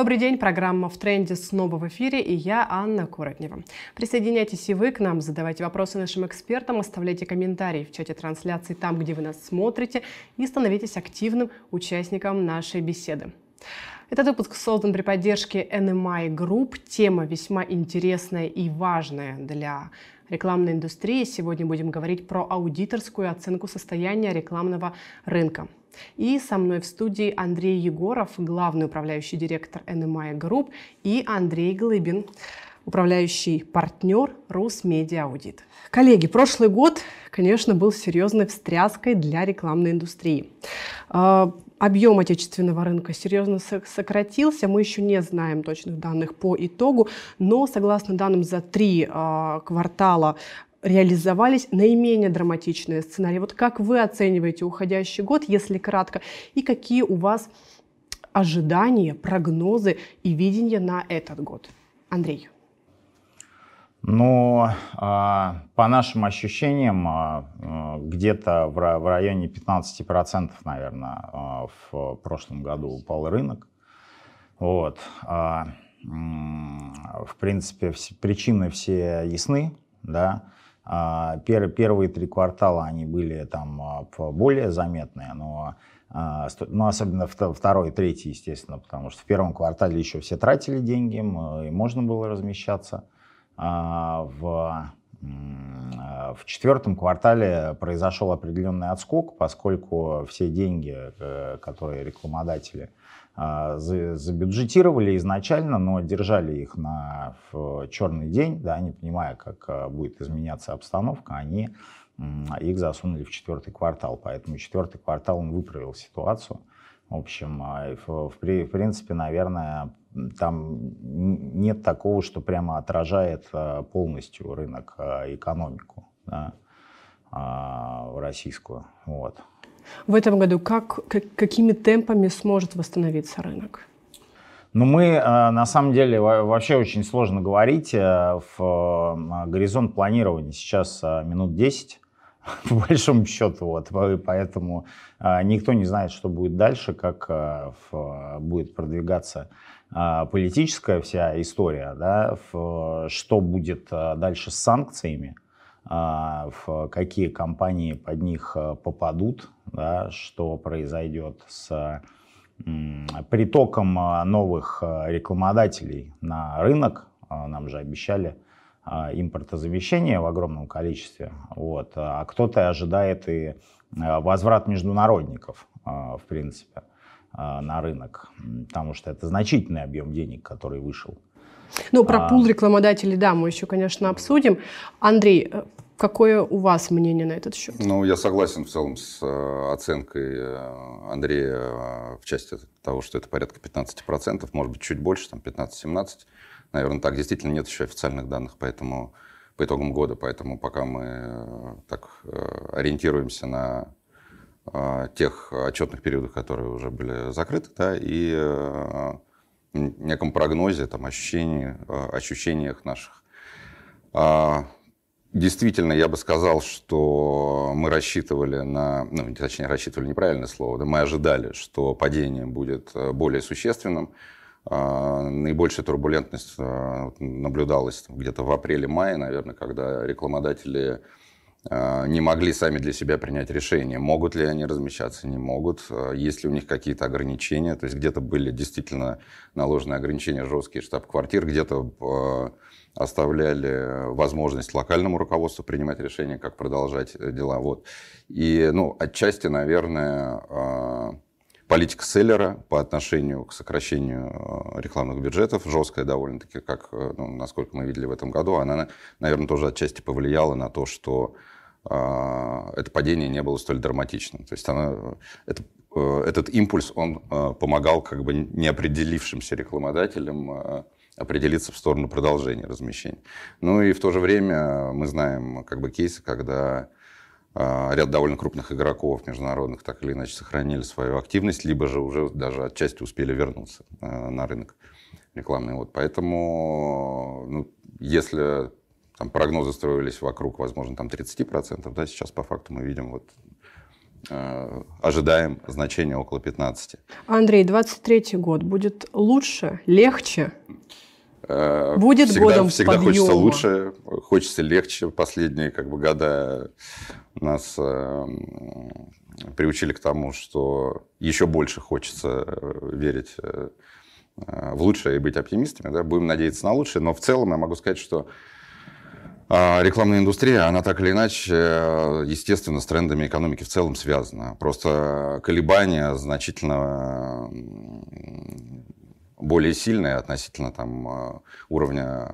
Добрый день, программа «В тренде» снова в эфире, и я Анна Куротнева. Присоединяйтесь и вы к нам, задавайте вопросы нашим экспертам, оставляйте комментарии в чате трансляции там, где вы нас смотрите, и становитесь активным участником нашей беседы. Этот выпуск создан при поддержке NMI Group. Тема весьма интересная и важная для рекламной индустрии. Сегодня будем говорить про аудиторскую оценку состояния рекламного рынка. И со мной в студии Андрей Егоров, главный управляющий директор NMI Group, и Андрей Глыбин, управляющий партнер Русмедиа Аудит. Коллеги, прошлый год, конечно, был серьезной встряской для рекламной индустрии. А, объем отечественного рынка серьезно сократился. Мы еще не знаем точных данных по итогу, но согласно данным за три э, квартала реализовались наименее драматичные сценарии. Вот как вы оцениваете уходящий год, если кратко, и какие у вас ожидания, прогнозы и видения на этот год? Андрей. Ну, а, по нашим ощущениям, а, а, где-то в районе 15%, наверное, в прошлом году упал рынок. Вот. В принципе, причины все ясны, да. Первые три квартала они были там более заметные, но ну, особенно второй третий, естественно, потому что в первом квартале еще все тратили деньги, и можно было размещаться. А, в, в четвертом квартале произошел определенный отскок, поскольку все деньги, э, которые рекламодатели а, забюджетировали изначально, но держали их на черный день, да, не понимая, как э, будет изменяться обстановка, они их засунули в четвертый квартал. Поэтому четвертый квартал он выправил ситуацию. В общем, а, в, в принципе, наверное, там нет такого, что прямо отражает а, полностью рынок, а, экономику да, российскую. Вот. В этом году как, как, какими темпами сможет восстановиться рынок? Ну, мы, на самом деле, вообще очень сложно говорить. Э, в горизонт планирования сейчас минут 10 по большому счету. Вот, поэтому а, никто не знает, что будет дальше, как а, будет продвигаться а, политическая вся история, да, что будет дальше с санкциями, в какие компании под них попадут, да, что произойдет с притоком новых рекламодателей на рынок. Нам же обещали импортозамещения в огромном количестве, вот, а кто-то ожидает и а, возврат международников, в принципе, на рынок, потому что это значительный объем денег, который вышел. Ну, про а... пул рекламодателей, да, мы еще, конечно, обсудим. Андрей, э, какое у вас мнение на этот счет? Ну, я согласен в целом с э, оценкой э, Андрея в части того, что это порядка 15%, может быть, чуть больше, там 15-17%. Наверное, так действительно нет еще официальных данных, поэтому по итогам года, поэтому пока мы э, так э, ориентируемся на э, тех отчетных периодах, которые уже были закрыты, да, и неком прогнозе, там, ощущении, ощущениях наших. А, действительно, я бы сказал, что мы рассчитывали на, ну, точнее, рассчитывали неправильное слово, да, мы ожидали, что падение будет более существенным, наибольшая турбулентность а, наблюдалась где-то в апреле-мае, наверное, когда рекламодатели а, не могли сами для себя принять решение, могут ли они размещаться, не могут, есть ли у них какие-то ограничения. То есть где-то были действительно наложены ограничения жесткие штаб-квартир, где-то оставляли возможность локальному руководству принимать решения, как продолжать дела. Вот. И ну, отчасти, наверное, политика селлера по отношению к сокращению э, рекламных бюджетов, жесткая довольно-таки, как, э, ну, насколько мы видели в этом году, она, наверное, тоже отчасти повлияла на то, что э, это падение не было столь драматичным. То есть она, это, этот импульс, он помогал как бы неопределившимся рекламодателям определиться в сторону продолжения размещения. Ну и в то же время мы знаем как бы кейсы, когда ряд довольно крупных игроков международных так или иначе сохранили свою активность, либо же уже даже отчасти успели вернуться а, на рынок рекламный. Вот. Поэтому, ну, если там, прогнозы строились вокруг, возможно, там 30%, да, сейчас по факту мы видим вот ожидаем значение около 15. Андрей, 23 год будет лучше, легче? Будет всегда, годом Всегда подъема. хочется лучше, хочется легче. Последние как бы, года нас э, приучили к тому, что еще больше хочется верить э, в лучшее и быть оптимистами. Да? Будем надеяться на лучшее. Но в целом я могу сказать, что а, рекламная индустрия, она так или иначе, естественно, с трендами экономики в целом связана. Просто колебания значительно более сильные относительно там, уровня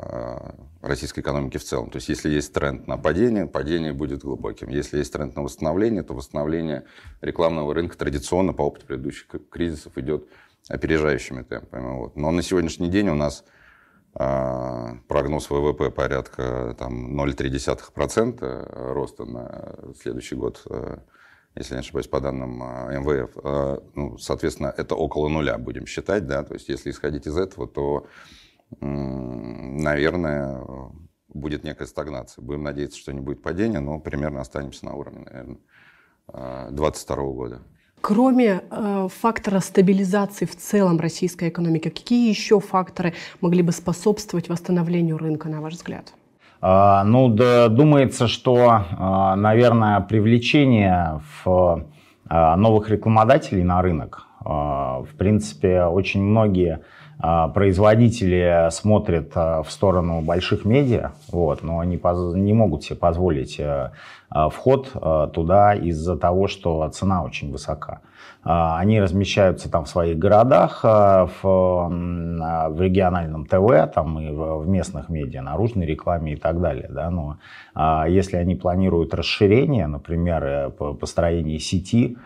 российской экономики в целом. То есть если есть тренд на падение, падение будет глубоким. Если есть тренд на восстановление, то восстановление рекламного рынка традиционно по опыту предыдущих кризисов идет опережающими темпами. Вот. Но на сегодняшний день у нас а, прогноз ВВП порядка там, 0,3% роста на следующий год, если не ошибаюсь, по данным а, МВФ. А, ну, соответственно, это около нуля будем считать. Да? То есть если исходить из этого, то, наверное, будет некая стагнация. Будем надеяться, что не будет падения, но примерно останемся на уровне, наверное, 2022 года. Кроме э, фактора стабилизации в целом российской экономики, какие еще факторы могли бы способствовать восстановлению рынка, на ваш взгляд? А, ну, да, думается, что, а, наверное, привлечение в, а, новых рекламодателей на рынок, в принципе, очень многие производители смотрят в сторону больших медиа, вот, но они не могут себе позволить э, вход туда из-за того, что цена очень высока. Они размещаются там в своих городах, в, в региональном ТВ, там и в местных медиа, наружной рекламе и так далее. Да? Но если они планируют расширение, например, э, построение сети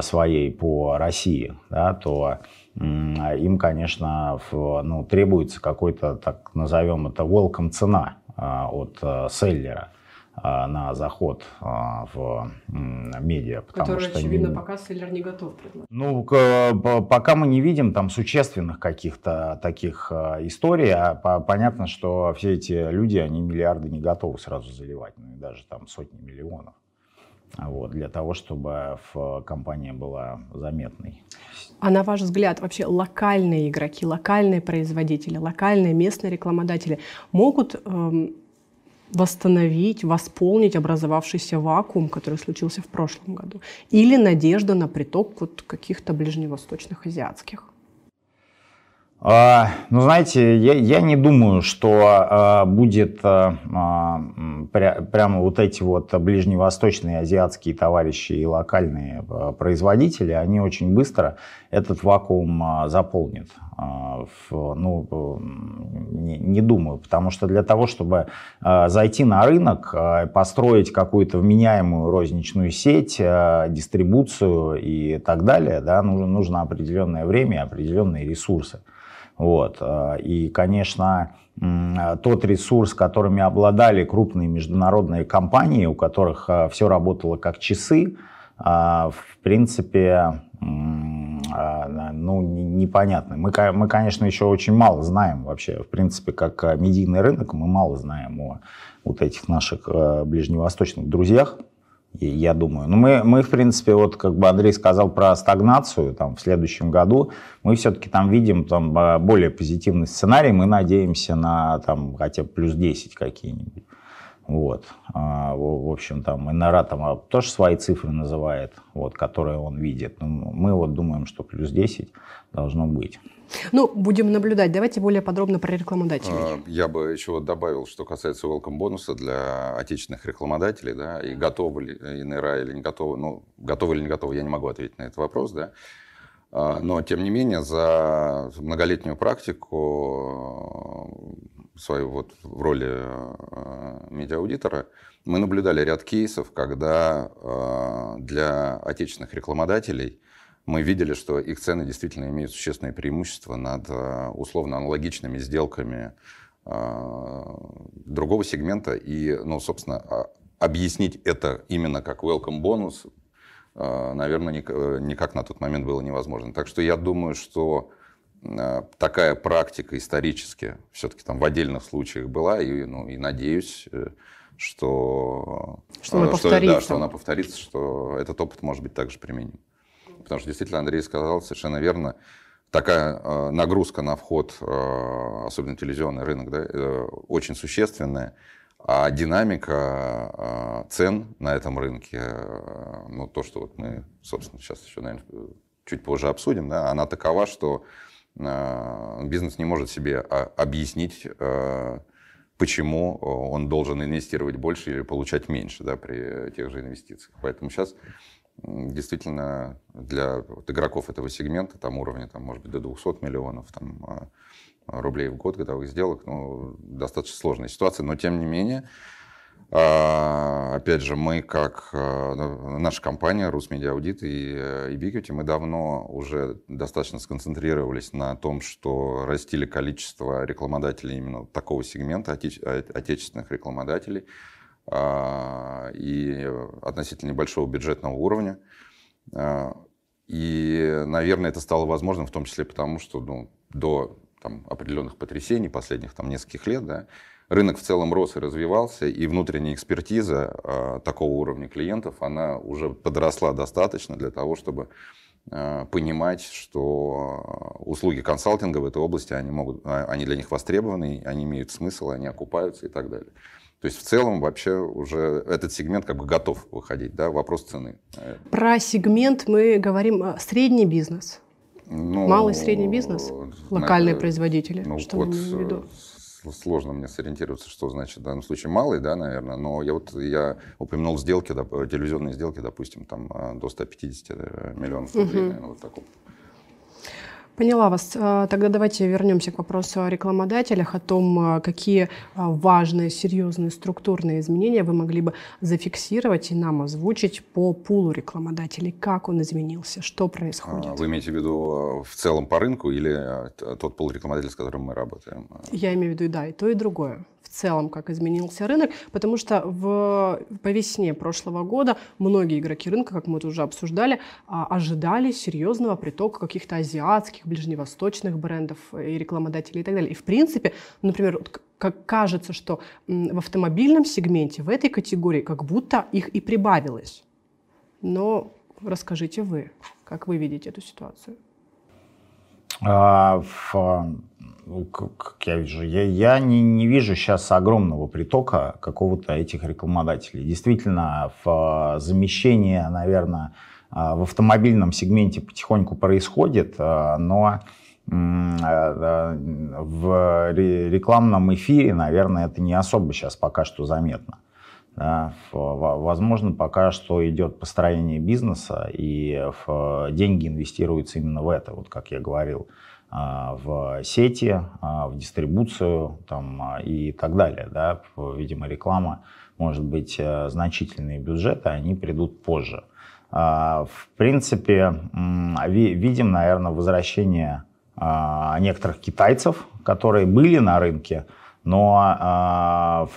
своей по России, да, то им, конечно, ну, требуется какой-то, так назовем это, welcome цена а, от э, селлера а, на заход а, в медиа. Потому Который, что очевидно, не... пока селлер не готов предложить. Ну, пока мы не видим там существенных каких-то таких историй, а понятно, что все эти люди, они миллиарды не готовы сразу заливать, ну и даже там сотни миллионов вот, для того, чтобы в компания была заметной. А на ваш взгляд, вообще локальные игроки, локальные производители, локальные местные рекламодатели могут эм, восстановить, восполнить образовавшийся вакуум, который случился в прошлом году? Или надежда на приток вот каких-то ближневосточных, азиатских? А, ну, знаете, я, я не думаю, что а, будет а, а пря, прямо вот эти вот ближневосточные азиатские товарищи и локальные а, производители, они очень быстро этот вакуум а, заполнят. А, ну, не, думаю, потому что для того, чтобы а, зайти на рынок, построить какую-то вменяемую розничную сеть, дистрибуцию и так далее, да, нужно, определенное время и определенные ресурсы. Вот. И, конечно, тот ресурс, которыми обладали крупные международные компании, у которых все работало как часы, в принципе, ну, непонятно. Мы, мы, конечно, еще очень мало знаем вообще, в принципе, как медийный рынок, мы мало знаем о вот этих наших ближневосточных друзьях я думаю. Но ну, мы, мы, в принципе, вот как бы Андрей сказал про стагнацию там, в следующем году, мы все-таки там видим там, более позитивный сценарий, мы надеемся на там, хотя бы плюс 10 какие-нибудь. Вот. А, в, в общем, там Инара там тоже свои цифры называет, вот, которые он видит. Но ну, мы вот думаем, что плюс 10 должно быть. Ну, будем наблюдать. Давайте более подробно про рекламодателей. А, я бы еще вот добавил, что касается welcome бонуса для отечественных рекламодателей, да, и готовы ли ИНРА или не готовы, ну, готовы или не готовы, я не могу ответить на этот вопрос, да. А, но, тем не менее, за многолетнюю практику свою вот в роли а, медиаудитора мы наблюдали ряд кейсов, когда для отечественных рекламодателей мы видели, что их цены действительно имеют существенное преимущество над э, условно аналогичными сделками э, другого сегмента. И, ну, собственно, а, объяснить это именно как welcome бонус, э, наверное, никак на тот момент было невозможно. Так что я думаю, что такая практика исторически все-таки там в отдельных случаях была, и, ну, и надеюсь, что, что, она, что, повторится. Да, что она повторится, что этот опыт может быть также применим. Потому что действительно Андрей сказал совершенно верно, такая э, нагрузка на вход, э, особенно телевизионный рынок, да, э, очень существенная. А динамика э, цен на этом рынке, э, ну то, что вот мы, собственно, сейчас еще, наверное, чуть позже обсудим, да, она такова, что э, бизнес не может себе а, объяснить, э, почему он должен инвестировать больше или получать меньше да, при тех же инвестициях. Поэтому сейчас действительно для игроков этого сегмента, там уровня, там, может быть, до 200 миллионов там, а, рублей в год годовых сделок, ну, достаточно сложная ситуация, но тем не менее, а, опять же, мы как а, ну, наша компания Русмедиа Аудит и Ubiquity, мы давно уже достаточно сконцентрировались на том, что растили количество рекламодателей именно такого сегмента, отечественных рекламодателей, а, и относительно небольшого бюджетного уровня. А, и, наверное, это стало возможным в том числе потому, что ну, до там, определенных потрясений последних там, нескольких лет да, рынок в целом рос и развивался, и внутренняя экспертиза э, такого уровня клиентов, она уже подросла достаточно для того, чтобы э, понимать, что услуги консалтинга в этой области, они, могут, они для них востребованы, они имеют смысл, они окупаются и так далее. То есть в целом вообще уже этот сегмент как бы готов выходить, да, вопрос цены. Про сегмент мы говорим средний бизнес. Ну, Малый средний бизнес, локальные на, производители, ну, что вот, вы имеете в виду? Сложно мне сориентироваться, что значит в данном случае малый, да, наверное, но я вот я упомянул сделки, телевизионные сделки, допустим, там э, до 150 э, миллионов рублей, угу. наверное, вот такого. Поняла вас. А, тогда давайте вернемся к вопросу о рекламодателях, о том, а, какие а, важные, серьезные структурные изменения вы могли бы зафиксировать и нам озвучить по пулу рекламодателей. Как он изменился? Что происходит? Вы имеете в виду в целом по рынку или тот пул рекламодателей, с которым мы работаем? Я имею в виду, да, и то, и другое целом, как изменился рынок, потому что в, по весне прошлого года многие игроки рынка, как мы это уже обсуждали, а, ожидали серьезного притока каких-то азиатских, ближневосточных брендов и рекламодателей и так далее. И в принципе, например, как кажется, что в автомобильном сегменте, в этой категории, как будто их и прибавилось. Но расскажите вы, как вы видите эту ситуацию? А, в как я вижу, я, я не, не вижу сейчас огромного притока какого-то этих рекламодателей. Действительно, в замещение, наверное, в автомобильном сегменте потихоньку происходит, но в рекламном эфире, наверное, это не особо сейчас пока что заметно. Да, возможно, пока что идет построение бизнеса, и деньги инвестируются именно в это, вот как я говорил. А, в сети, а, в дистрибуцию там, а, и так далее. Да? Видимо, реклама, может быть, э, значительные бюджеты, они придут позже. В принципе, видим, наверное, возвращение некоторых китайцев, которые были на рынке, но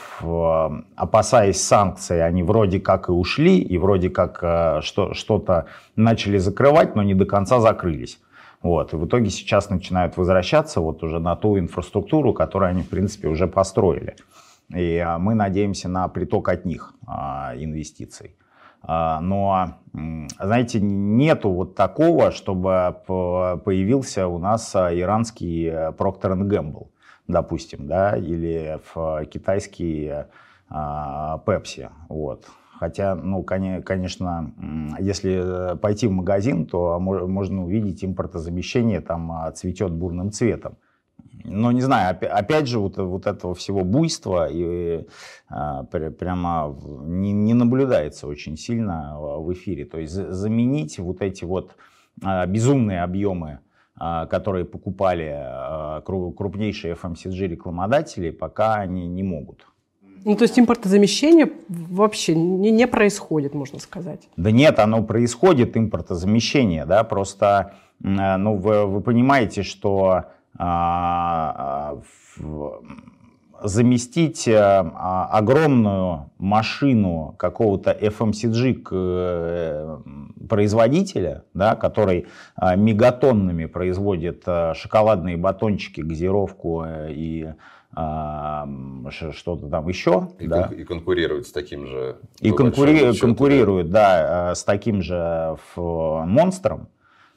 опасаясь санкций, они вроде как и ушли, и вроде как э, что-то начали закрывать, но не до конца закрылись. Вот. И в итоге сейчас начинают возвращаться вот уже на ту инфраструктуру, которую они, в принципе, уже построили. И а, мы надеемся на приток от них а, инвестиций. А, но, знаете, нету вот такого, чтобы появился у нас иранский э, Procter Gamble, допустим, да, или китайский Pepsi. Вот. Хотя, ну, конечно, если э, пойти в магазин, то можно увидеть импортозамещение там а, цветет бурным цветом. Но не знаю, опять же, вот, вот этого всего буйства и, а, прямо не, не наблюдается очень сильно в эфире. То есть заменить вот эти вот а, безумные объемы, а, которые покупали а, крупнейшие FMCG рекламодатели, пока они не могут. Ну, то есть импортозамещение вообще не, не происходит, можно сказать. Да нет, оно происходит, импортозамещение, да, просто, э, ну, вы, вы понимаете, что а, в, заместить а, огромную машину какого-то FMCG э, производителя, да, который мегатоннами производит шоколадные батончики, газировку и что-то там еще. И, да. кон- и конкурирует с таким же. И конкури- конкурирует, да, с таким же монстром.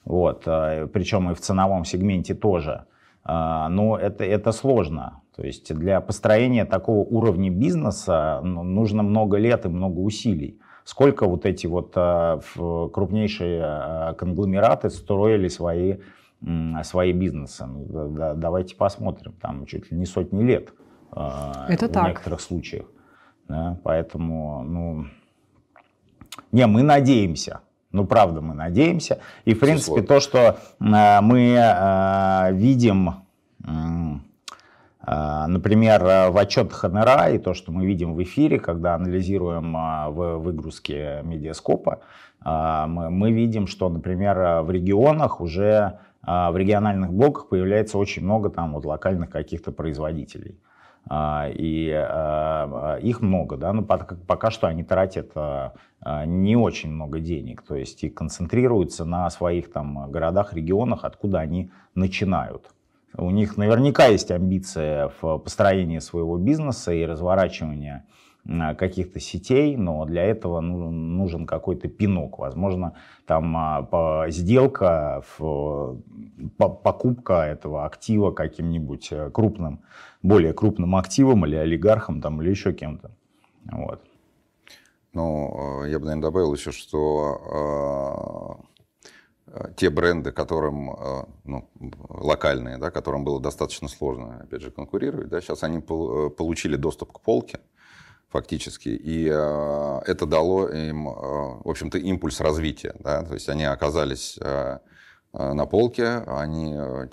Вот, причем и в ценовом сегменте тоже. Но это, это сложно. То есть для построения такого уровня бизнеса ну, нужно много лет и много усилий. Сколько вот эти вот крупнейшие конгломераты строили свои свои бизнесы. Ну, давайте посмотрим, там чуть ли не сотни лет а, Это в так. некоторых случаях. Да, поэтому, ну, не, мы надеемся, ну, правда, мы надеемся. И, в принципе, то, что э, мы э, видим, например, в отчетах НРА и то, что мы видим в эфире, когда анализируем в выгрузке медиаскопа, мы, видим, что, например, в регионах уже а, в региональных блоках появляется очень много там вот локальных каких-то производителей. А, и а, их много, да, но пока что они тратят не очень много денег, то есть и концентрируются на своих там городах, регионах, откуда они начинают. У них наверняка есть амбиция в построении своего бизнеса и разворачивания каких-то сетей, но для этого нужен какой-то пинок. Возможно, там а, сделка, покупка этого актива каким-нибудь э, крупным, более крупным активом или олигархом там, или еще кем-то. Вот. Ну, э, я бы, наверное, добавил еще, что э, те бренды, которым, ну, локальные, да, которым было достаточно сложно, опять же, конкурировать, да, сейчас они получили доступ к полке, фактически. И э, это дало им, э, в общем-то, импульс развития. Да? То есть они оказались э, э на полке, они э,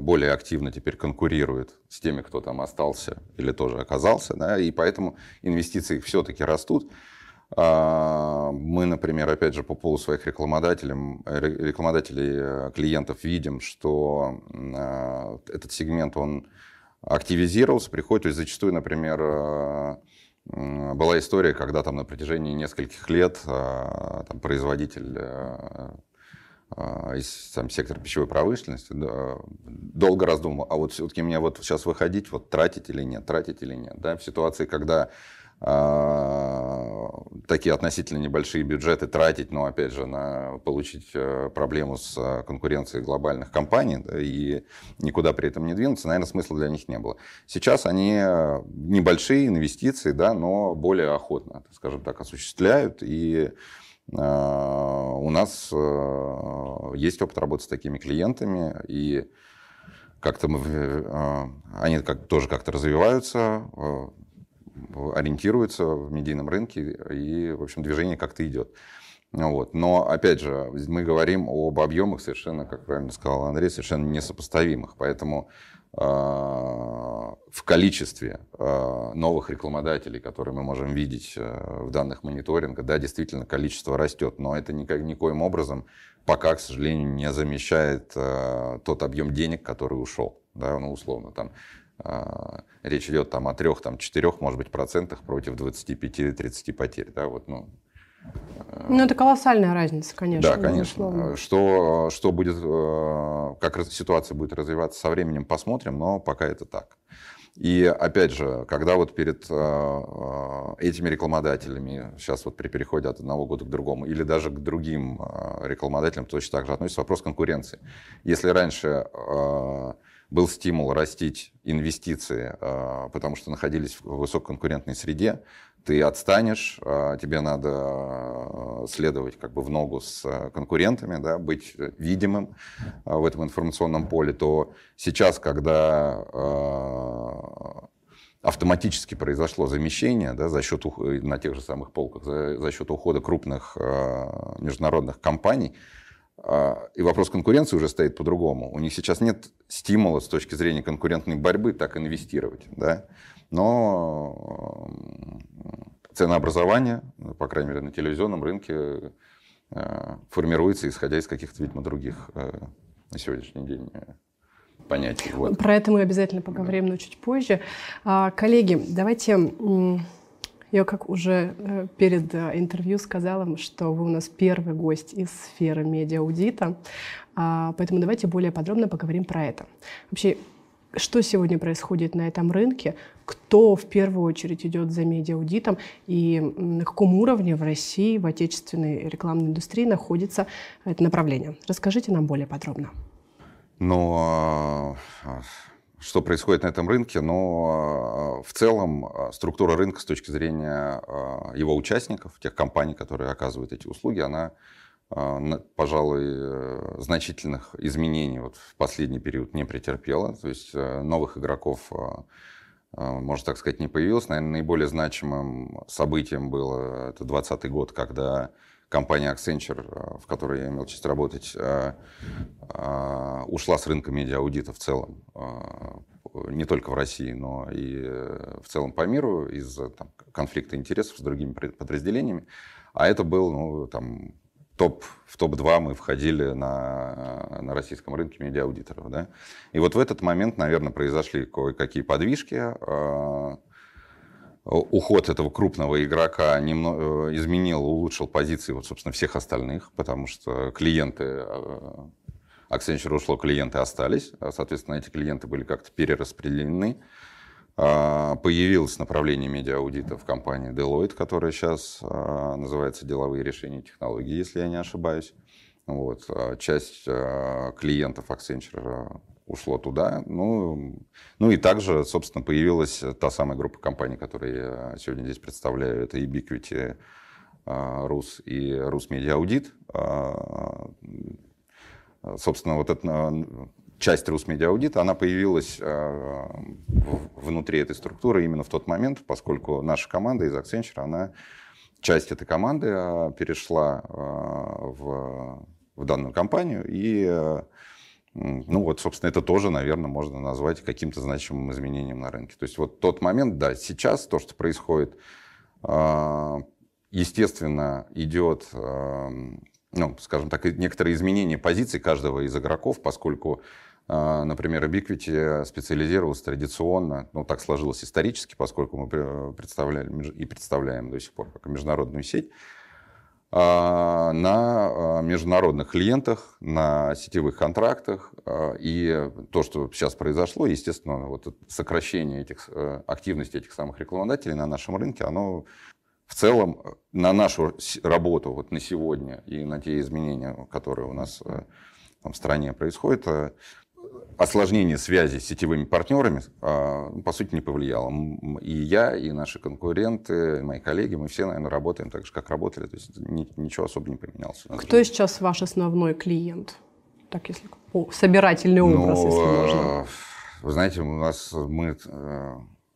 более активно теперь конкурируют с теми, кто там остался или тоже оказался, да? и поэтому инвестиции все-таки растут. А, мы, например, опять же, по полу своих рекламодателей, рекламодателей клиентов видим, что этот сегмент, он активизировался, приходит, то есть зачастую, например, э, была история, когда там на протяжении нескольких лет э, там, производитель э, из там, сектора пищевой промышленности да, долго раздумывал, а вот все-таки мне вот сейчас выходить, вот тратить или нет, тратить или нет. Да? В ситуации, когда такие относительно небольшие бюджеты тратить, но опять же, на получить э, проблему с э, конкуренцией глобальных компаний и никуда при этом не двинуться, наверное, смысла для них не было. Сейчас они э, небольшие инвестиции, да, но более охотно, скажем так, осуществляют. И у нас есть опыт работы с такими клиентами, и как-то мы, они как, тоже как-то развиваются, ориентируется в медийном рынке, и, в общем, движение как-то идет. Вот. Но, опять же, мы говорим об объемах совершенно, как правильно сказал Андрей, совершенно несопоставимых. Поэтому э, в количестве э, новых рекламодателей, которые мы можем видеть э, в данных мониторинга, да, действительно, количество растет. Но это никак, никоим образом пока, к сожалению, не замещает тот объем денег, который ушел. Да, ну, условно, там а, речь идет там о трех, там, четырех, может быть, процентах против 25-30 потерь. Да, вот, ну, э, ну, это колоссальная разница, конечно. Да, конечно. Что, что будет, э, как ситуация будет развиваться со временем, посмотрим, но пока это так. И опять же, когда вот перед э, этими рекламодателями, сейчас вот при переходе от одного года к другому, или даже к другим рекламодателям точно так же относится вопрос конкуренции. Если раньше был стимул растить инвестиции, а, потому что находились в высококонкурентной среде, ты отстанешь, а, тебе надо а, следовать как бы в ногу с конкурентами, да, быть видимым в этом информационном поле, то сейчас, когда автоматически произошло замещение да, за счет, на тех же самых полках, за, за счет ухода крупных международных компаний, и вопрос конкуренции уже стоит по-другому. У них сейчас нет стимула с точки зрения конкурентной борьбы так инвестировать. Да? Но ценообразование, по крайней мере, на телевизионном рынке а, формируется, исходя из каких-то, видимо, других а, на сегодняшний день понятий. Вот. Про это мы обязательно поговорим, но чуть позже. Коллеги, давайте я как уже э, перед э, интервью сказала, что вы у нас первый гость из сферы медиа-аудита, а, поэтому давайте более подробно поговорим про это. Вообще, Что сегодня происходит на этом рынке? Кто в первую очередь идет за медиаудитом и на каком уровне в России, в отечественной рекламной индустрии находится это направление? Расскажите нам более подробно. Ну, что происходит на этом рынке? Но в целом структура рынка с точки зрения его участников, тех компаний, которые оказывают эти услуги, она а, пожалуй, э, значительных изменений вот в последний период не претерпела. То есть э, новых игроков, а, а, можно так сказать, не появилось. Наверное, наиболее значимым событием было это 2020 год, когда компания Accenture, в которой я имел честь работать, ушла с рынка медиааудита в целом. Не только в России, но и э, в целом по миру из-за конфликта интересов с другими подразделениями. А это был ну, там, топ, в топ-2 мы входили на, на российском рынке медиааудиторов. Да? И вот в этот момент, наверное, произошли кое-какие подвижки. Уход этого крупного игрока немного э, изменил, улучшил позиции, вот, собственно, всех остальных, потому что клиенты а, Accenture ушло, клиенты остались. А, соответственно, эти клиенты были как-то перераспределены. А, появилось направление медиааудита в компании Deloitte, которая сейчас а, называется «Деловые решения и технологии», если я не ошибаюсь. Вот. Часть клиентов Accenture ушло туда. Ну, ну и также, собственно, появилась та самая группа компаний, которые я сегодня здесь представляю. Это Ubiquity, Рус и Рус Медиа Аудит. Собственно, вот это часть Русмедиаудита, она появилась внутри этой структуры именно в тот момент, поскольку наша команда из Accenture, она часть этой команды перешла в, в данную компанию и ну вот, собственно, это тоже, наверное, можно назвать каким-то значимым изменением на рынке. То есть вот тот момент, да, сейчас то, что происходит, естественно, идет ну, скажем так, некоторые изменения позиций каждого из игроков, поскольку а, Например, Ubiquiti специализировался традиционно, ну так сложилось исторически, поскольку мы представляли и представляем до сих пор как международную сеть, а, на а, международных клиентах, на сетевых контрактах. И то, что сейчас произошло, естественно, вот сокращение этих, э, активности этих самых рекламодателей на нашем рынке, оно в целом э, на нашу работу вот на сегодня и на те изменения, которые у нас э, в стране происходят, осложнение связи с сетевыми партнерами, а, по сути, не повлияло. И я, и наши конкуренты, и мои коллеги, мы все, наверное, работаем так же, как работали. То есть ничего особо не поменялось. Кто сейчас ваш основной клиент? Так, если собирательный образ, ну, если можно. Вы знаете, у нас мы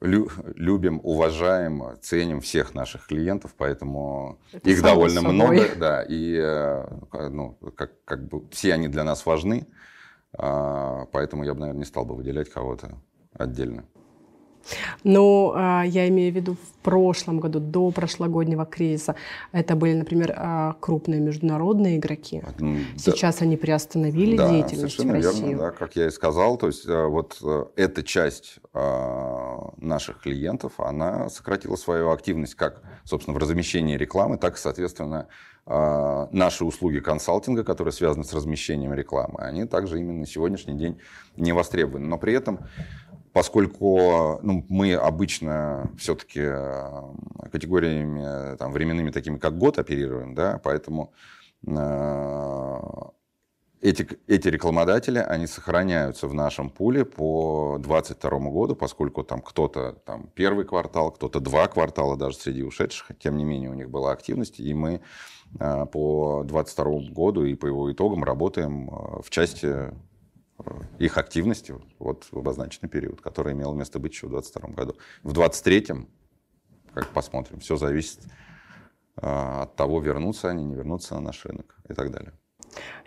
любим, уважаем, ценим всех наших клиентов, поэтому Это их довольно собой. много, да, и э, ну, как, как бы все они для нас важны, поэтому я бы, наверное, не стал бы выделять кого-то отдельно. Ну, а, я имею в виду в прошлом году, до прошлогоднего кризиса, это были, например, а, крупные международные игроки. Сейчас да. они приостановили да, деятельность совершенно в России. Верно, да, как я и сказал, то есть э, вот э, эта часть наших клиентов, она сократила свою активность как, собственно, в размещении рекламы, так и, соответственно, наши услуги консалтинга, которые связаны с размещением рекламы, они также именно на сегодняшний день не востребованы. Но при этом поскольку ну, мы обычно все-таки э, категориями там, временными такими, как год, оперируем, да, поэтому э, эти, эти рекламодатели, они сохраняются в нашем пуле по 2022 году, поскольку там кто-то там первый квартал, кто-то два квартала даже среди ушедших, тем не менее у них была активность, и мы э, по 2022 году и по его итогам работаем в части их активности вот в обозначенный период, который имел место быть еще в 2022 году. В 2023, как посмотрим, все зависит а, от того, вернутся они, не вернутся на наш рынок и так далее.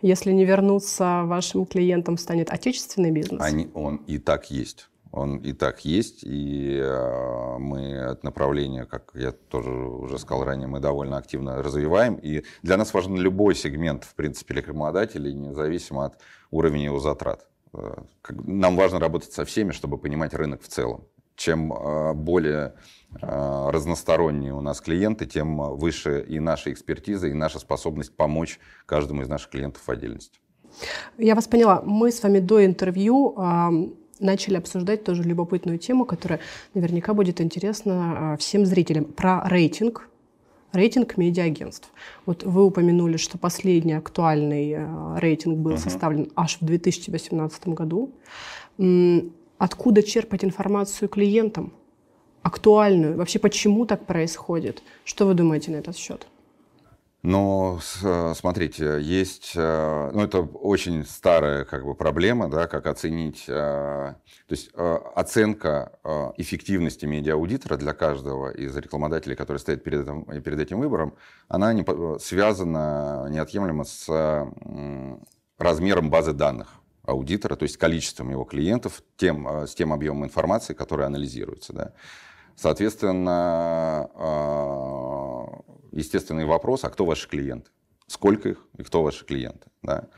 Если не вернуться, вашим клиентом станет отечественный бизнес? Они, он и так есть. Он и так есть, и э, мы это направление, как я тоже уже сказал ранее, мы довольно активно развиваем. И для нас важен любой сегмент, в принципе, рекламодателей, независимо от уровень его затрат. Э, нам важно работать со всеми, чтобы понимать рынок в целом. Чем э, более разносторонние у нас клиенты, тем выше и наша экспертиза, и наша способность помочь каждому из наших клиентов в отдельности. Я вас поняла. Мы с вами до интервью начали обсуждать тоже любопытную тему, которая наверняка будет интересна всем зрителям, про рейтинг рейтинг медиагентств. Вот вы упомянули, что последний актуальный э, рейтинг был uh-huh. составлен аж в 2018 году. Откуда черпать информацию клиентам? Актуальную? Вообще, почему так происходит? Что вы думаете на этот счет? Но э, смотрите, есть, э, ну это очень старая как бы проблема, да, как оценить, э, то есть оценка эффективности медиааудитора для каждого из рекламодателей, который стоит перед этим, перед этим выбором, она не, связана неотъемлемо с размером базы данных аудитора, то есть количеством его клиентов, тем, с тем объемом информации, который анализируется. Да. Соответственно, естественный вопрос, а кто ваши клиенты? Сколько их и кто ваши клиенты? Да?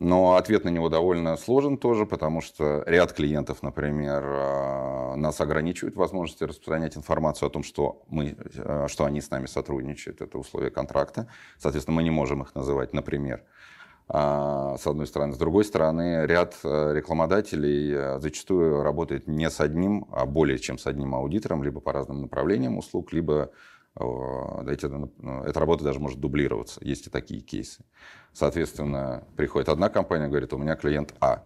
Но ответ на него довольно сложен тоже, потому что ряд клиентов, например, а, нас ограничивают возможности распространять информацию о том, что, мы, а, что они с нами сотрудничают. Это условия контракта. Соответственно, мы не можем их называть, например. А, с одной стороны. С другой стороны, ряд рекламодателей зачастую работает не с одним, а более чем с одним аудитором, либо по разным направлениям услуг, либо эти, ну, эта работа даже может дублироваться. Есть и такие кейсы. Соответственно, приходит одна компания, говорит, у меня клиент А,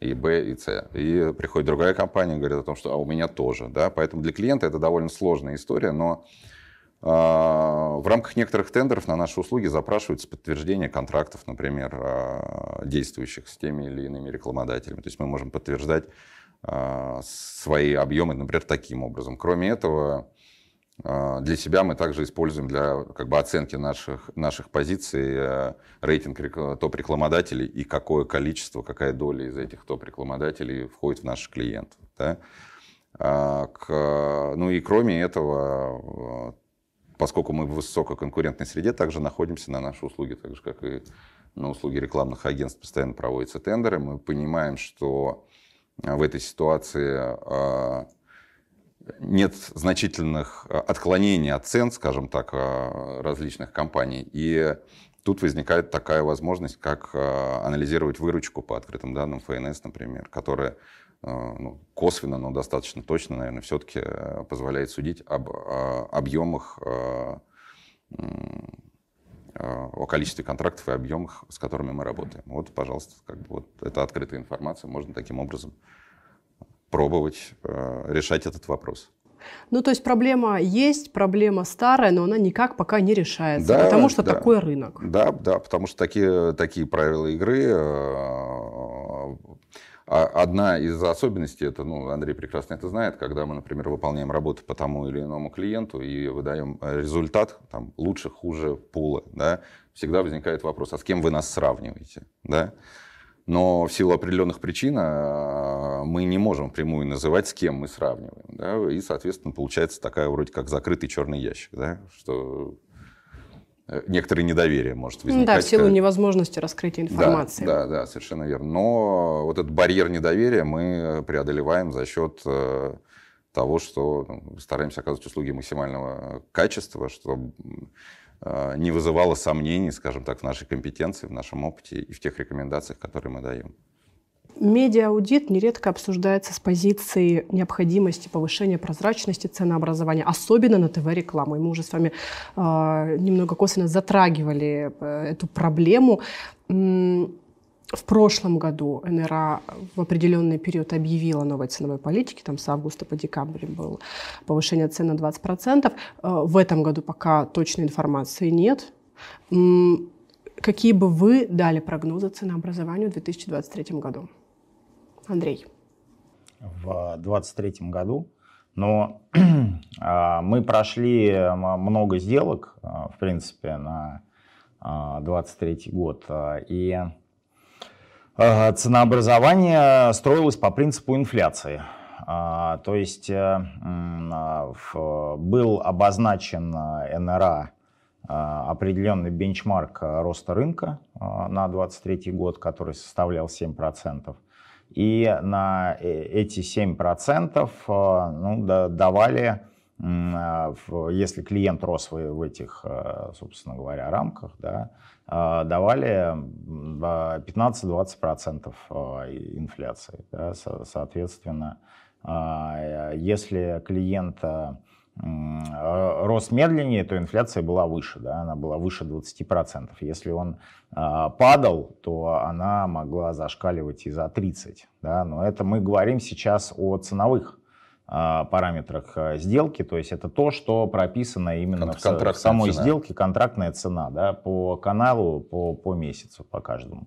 и Б, и С. И приходит другая компания, говорит о том, что а у меня тоже. Да? Поэтому для клиента это довольно сложная история, но э, в рамках некоторых тендеров на наши услуги запрашиваются подтверждение контрактов, например, э, действующих с теми или иными рекламодателями. То есть мы можем подтверждать э, свои объемы, например, таким образом. Кроме этого, а, для себя мы также используем для как бы, оценки наших, наших позиций э, рейтинг топ-рекламодателей и какое количество, какая доля из этих топ-рекламодателей входит в наших клиентов. Да? А, к, ну и кроме этого, э, поскольку мы в высококонкурентной среде, также находимся на наши услуги, так же как и на услуги рекламных агентств постоянно проводятся тендеры. Мы понимаем, что в этой ситуации а, нет значительных э, отклонений от цен, скажем так, э, различных компаний. И тут возникает такая возможность, как э, анализировать выручку по открытым данным ФНС, например, которая ну, косвенно, но достаточно точно, наверное, все-таки позволяет судить об объемах, о количестве контрактов и объемах, с которыми мы работаем. Вот, пожалуйста, как бы вот это открытая информация, можно таким образом пробовать э, решать этот вопрос. Ну, то есть проблема есть, проблема старая, но она никак пока не решается, да, потому что да. такой рынок. Да, да, потому что такие, такие правила игры. Э, а одна из особенностей, это, ну, Андрей прекрасно это знает, когда мы, например, выполняем работу по тому или иному клиенту и выдаем результат, там, лучше, хуже пула, да, всегда возникает вопрос, а с кем вы нас сравниваете, да? Но в силу определенных причин а, мы не можем прямую называть, с кем мы сравниваем. Да? И, соответственно, получается такая вроде как закрытый черный ящик, да? что э, некоторое недоверие может возникать. Да, в силу как... невозможности раскрытия информации. Да, да, да, совершенно верно. Но вот этот барьер недоверия мы преодолеваем за счет э, того, что ну, стараемся оказывать услуги максимального качества, чтобы Э, не вызывало сомнений, скажем так, в нашей компетенции, в нашем опыте и в тех рекомендациях, которые мы даем. Медиааудит нередко обсуждается с позиции необходимости повышения прозрачности ценообразования, особенно на ТВ-рекламу. И мы уже с вами э, немного косвенно затрагивали э, эту проблему. В прошлом году НРА в определенный период объявила новой ценовой политики, там с августа по декабрь было повышение цен на 20%. Э, в этом году пока точной информации нет. Какие бы вы дали прогнозы ценообразованию в 2023 году? Андрей. В 2023 году но а, мы прошли много сделок, а, в принципе, на 2023 год. А, и ценообразование строилось по принципу инфляции. А, то есть э, был обозначен э, НРА определенный бенчмарк роста рынка на 2023 год, который составлял 7%. И на э, эти 7% ну, давали, если клиент рос в этих, собственно говоря, рамках, да, давали 15-20% инфляции. Да, соответственно, если клиент рос медленнее, то инфляция была выше, да, она была выше 20%. Если он падал, то она могла зашкаливать и за 30%. Да, но это мы говорим сейчас о ценовых а, параметрах а, сделки, то есть это то, что прописано именно в, в самой цена. сделке, контрактная цена, да, по каналу, по, по месяцу, по каждому.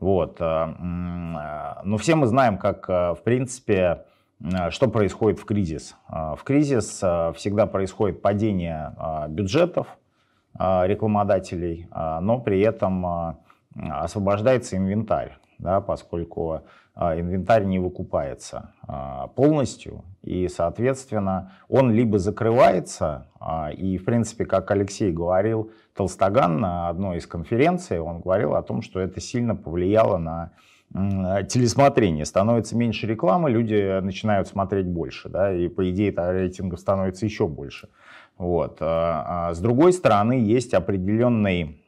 Вот. А, но все мы знаем, как, в принципе, что происходит в кризис. В кризис всегда происходит падение бюджетов рекламодателей, но при этом освобождается инвентарь, да, поскольку инвентарь не выкупается полностью, и, соответственно, он либо закрывается, а, и, в принципе, как Алексей говорил, Толстоган на одной из конференций, он говорил о том, что это сильно повлияло на телесмотрение. Становится меньше рекламы, люди начинают смотреть больше, да, и, по идее, рейтингов становится еще больше. Вот. А, а с другой стороны, есть определенный,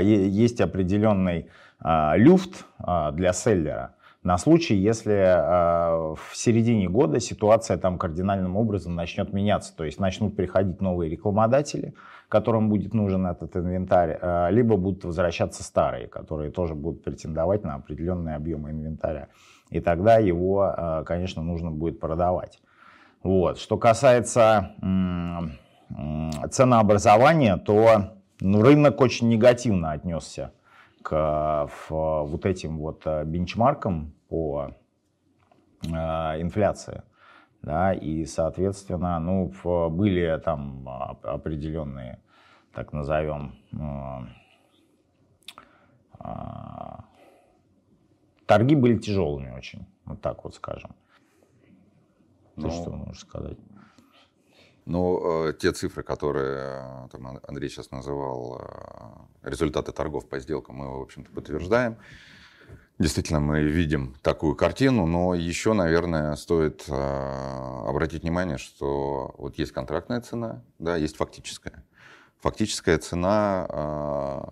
есть определенный люфт для селлера – на случай, если э, в середине года ситуация там кардинальным образом начнет меняться, то есть начнут приходить новые рекламодатели, которым будет нужен этот инвентарь, э, либо будут возвращаться старые, которые тоже будут претендовать на определенные объемы инвентаря. И тогда его, э, конечно, нужно будет продавать. Вот. Что касается э, ценообразования, то ну, рынок очень негативно отнесся к вот этим вот э, бенчмаркам по инфляции. Да, и, соответственно, ну, были там определенные, так назовем, торги были тяжелыми очень, вот так вот скажем. Ты ну, что можешь сказать? Ну, э, те цифры, которые э, там, Андрей сейчас называл, э, результаты торгов по сделкам, мы, в общем-то, подтверждаем. Действительно, мы видим такую картину, но еще, наверное, стоит обратить внимание, что вот есть контрактная цена, да, есть фактическая. Фактическая цена,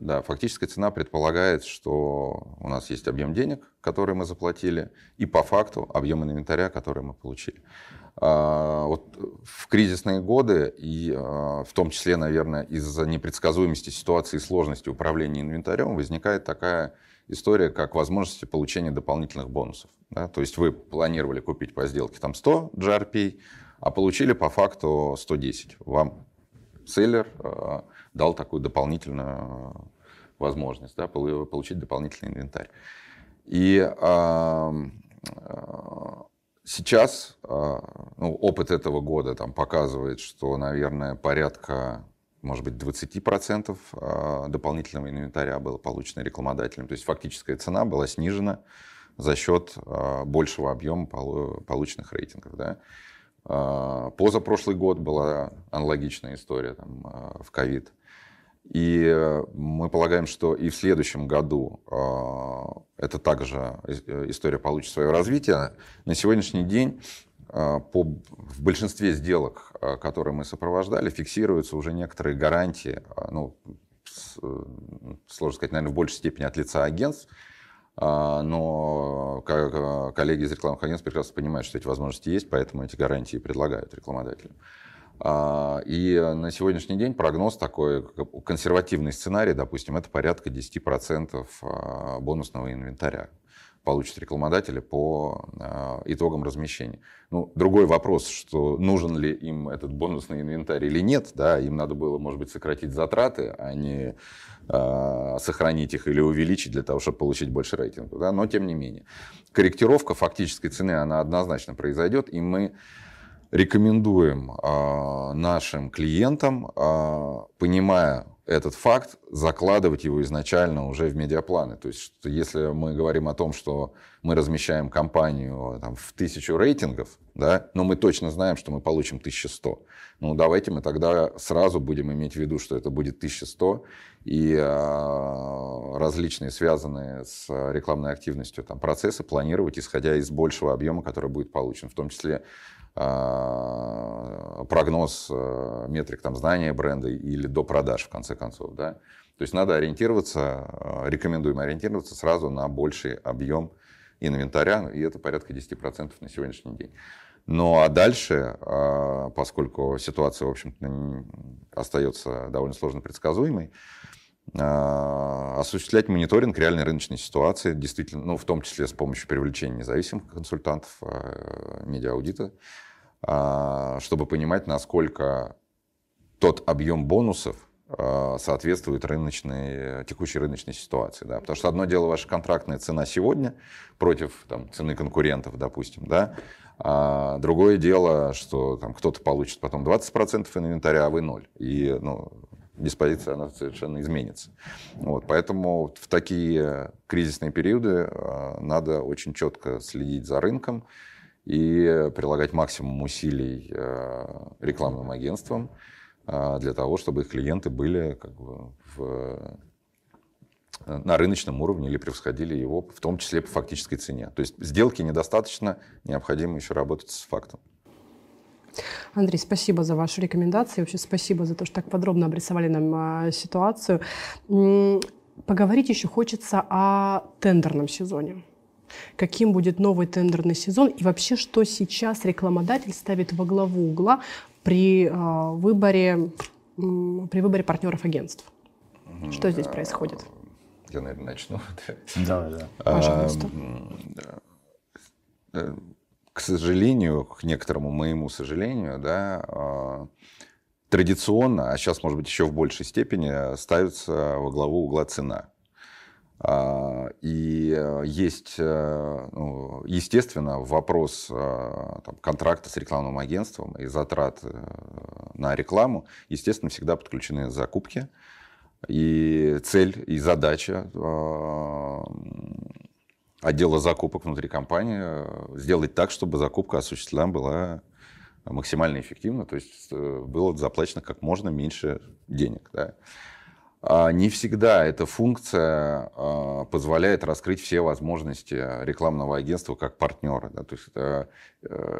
да, фактическая цена предполагает, что у нас есть объем денег, который мы заплатили, и по факту объем инвентаря, который мы получили. А, вот в кризисные годы, и а, в том числе, наверное, из-за непредсказуемости ситуации и сложности управления инвентарем, возникает такая история, как возможность получения дополнительных бонусов. Да? То есть вы планировали купить по сделке там 100 GRP, а получили по факту 110. Вам селлер а, дал такую дополнительную возможность да, получить дополнительный инвентарь. И Сейчас а, ну, опыт этого года там, показывает, что, наверное, порядка, может быть, 20% а, дополнительного инвентаря было получено рекламодателем. То есть фактическая цена была снижена за счет а, большего объема полученных рейтингов. Да? Позапрошлый год была аналогичная история там, в ковид. И э, мы полагаем, что и в следующем году э, это также э, история получит свое развитие. На сегодняшний день по, в большинстве сделок, которые мы сопровождали, фиксируются уже некоторые гарантии, ну, сложно сказать, наверное, в большей степени от лица агентств, но коллеги из рекламных агентств прекрасно понимают, что эти возможности есть, поэтому эти гарантии предлагают рекламодателям. А, и на сегодняшний день прогноз такой, консервативный сценарий, допустим, это порядка 10% а, бонусного инвентаря получат рекламодатели по а, итогам размещения. Ну, другой вопрос, что нужен ли им этот бонусный инвентарь или нет, да, им надо было, может быть, сократить затраты, а не э, сохранить их или увеличить для того, чтобы получить больше рейтинга, да, но тем не менее. Корректировка фактической цены, она однозначно произойдет, и мы рекомендуем э, нашим клиентам, э, понимая этот факт, закладывать его изначально уже в медиапланы. То есть, что если мы говорим о том, что мы размещаем компанию там, в тысячу рейтингов, да, но мы точно знаем, что мы получим 1100, ну давайте мы тогда сразу будем иметь в виду, что это будет 1100, и э, различные связанные с рекламной активностью там, процессы планировать, исходя из большего объема, который будет получен, в том числе а, прогноз а, метрик там, знания бренда или до продаж, в конце концов. Да? То есть надо ориентироваться, рекомендуем ориентироваться сразу на больший объем инвентаря, и это порядка 10% на сегодняшний день. Ну а дальше, поскольку ситуация, в общем-то, остается довольно сложно предсказуемой, а, осуществлять мониторинг реальной рыночной ситуации, действительно, ну, в том числе с помощью привлечения независимых консультантов, а, медиаудита, а, чтобы понимать, насколько тот объем бонусов соответствует рыночной, текущей рыночной ситуации. Да? Потому что одно дело ваша контрактная цена сегодня против там, цены конкурентов, допустим, да? а другое дело, что там, кто-то получит потом 20% инвентаря, а вы ноль. И ну, диспозиция она совершенно изменится. Вот, поэтому в такие кризисные периоды а, надо очень четко следить за рынком и прилагать максимум усилий а, рекламным агентствам а, для того, чтобы их клиенты были как бы в на рыночном уровне или превосходили его, в том числе по фактической цене. То есть сделки недостаточно, необходимо еще работать с фактом. Андрей, спасибо за ваши рекомендации. Вообще спасибо за то, что так подробно обрисовали нам а, ситуацию. Поговорить еще хочется о тендерном сезоне. Каким будет новый тендерный сезон и вообще, что сейчас рекламодатель ставит во главу угла при а, выборе, при выборе партнеров агентств? Что здесь происходит? Я, наверное, начну. Да, да. Пожалуйста. Э, к сожалению, к некоторому моему сожалению, да, а, традиционно, а сейчас, может быть, еще в большей степени, ставится во главу угла цена. А, и есть, э, ну, естественно, вопрос а, там, контракта с рекламным агентством и затрат э, на рекламу, естественно, всегда подключены закупки. И цель и задача отдела закупок внутри компании э, сделать так, чтобы закупка осуществлена была максимально эффективно, то есть э, было заплачено как можно меньше денег. Да. А не всегда эта функция а, позволяет раскрыть все возможности рекламного агентства как партнера. Да. То есть э,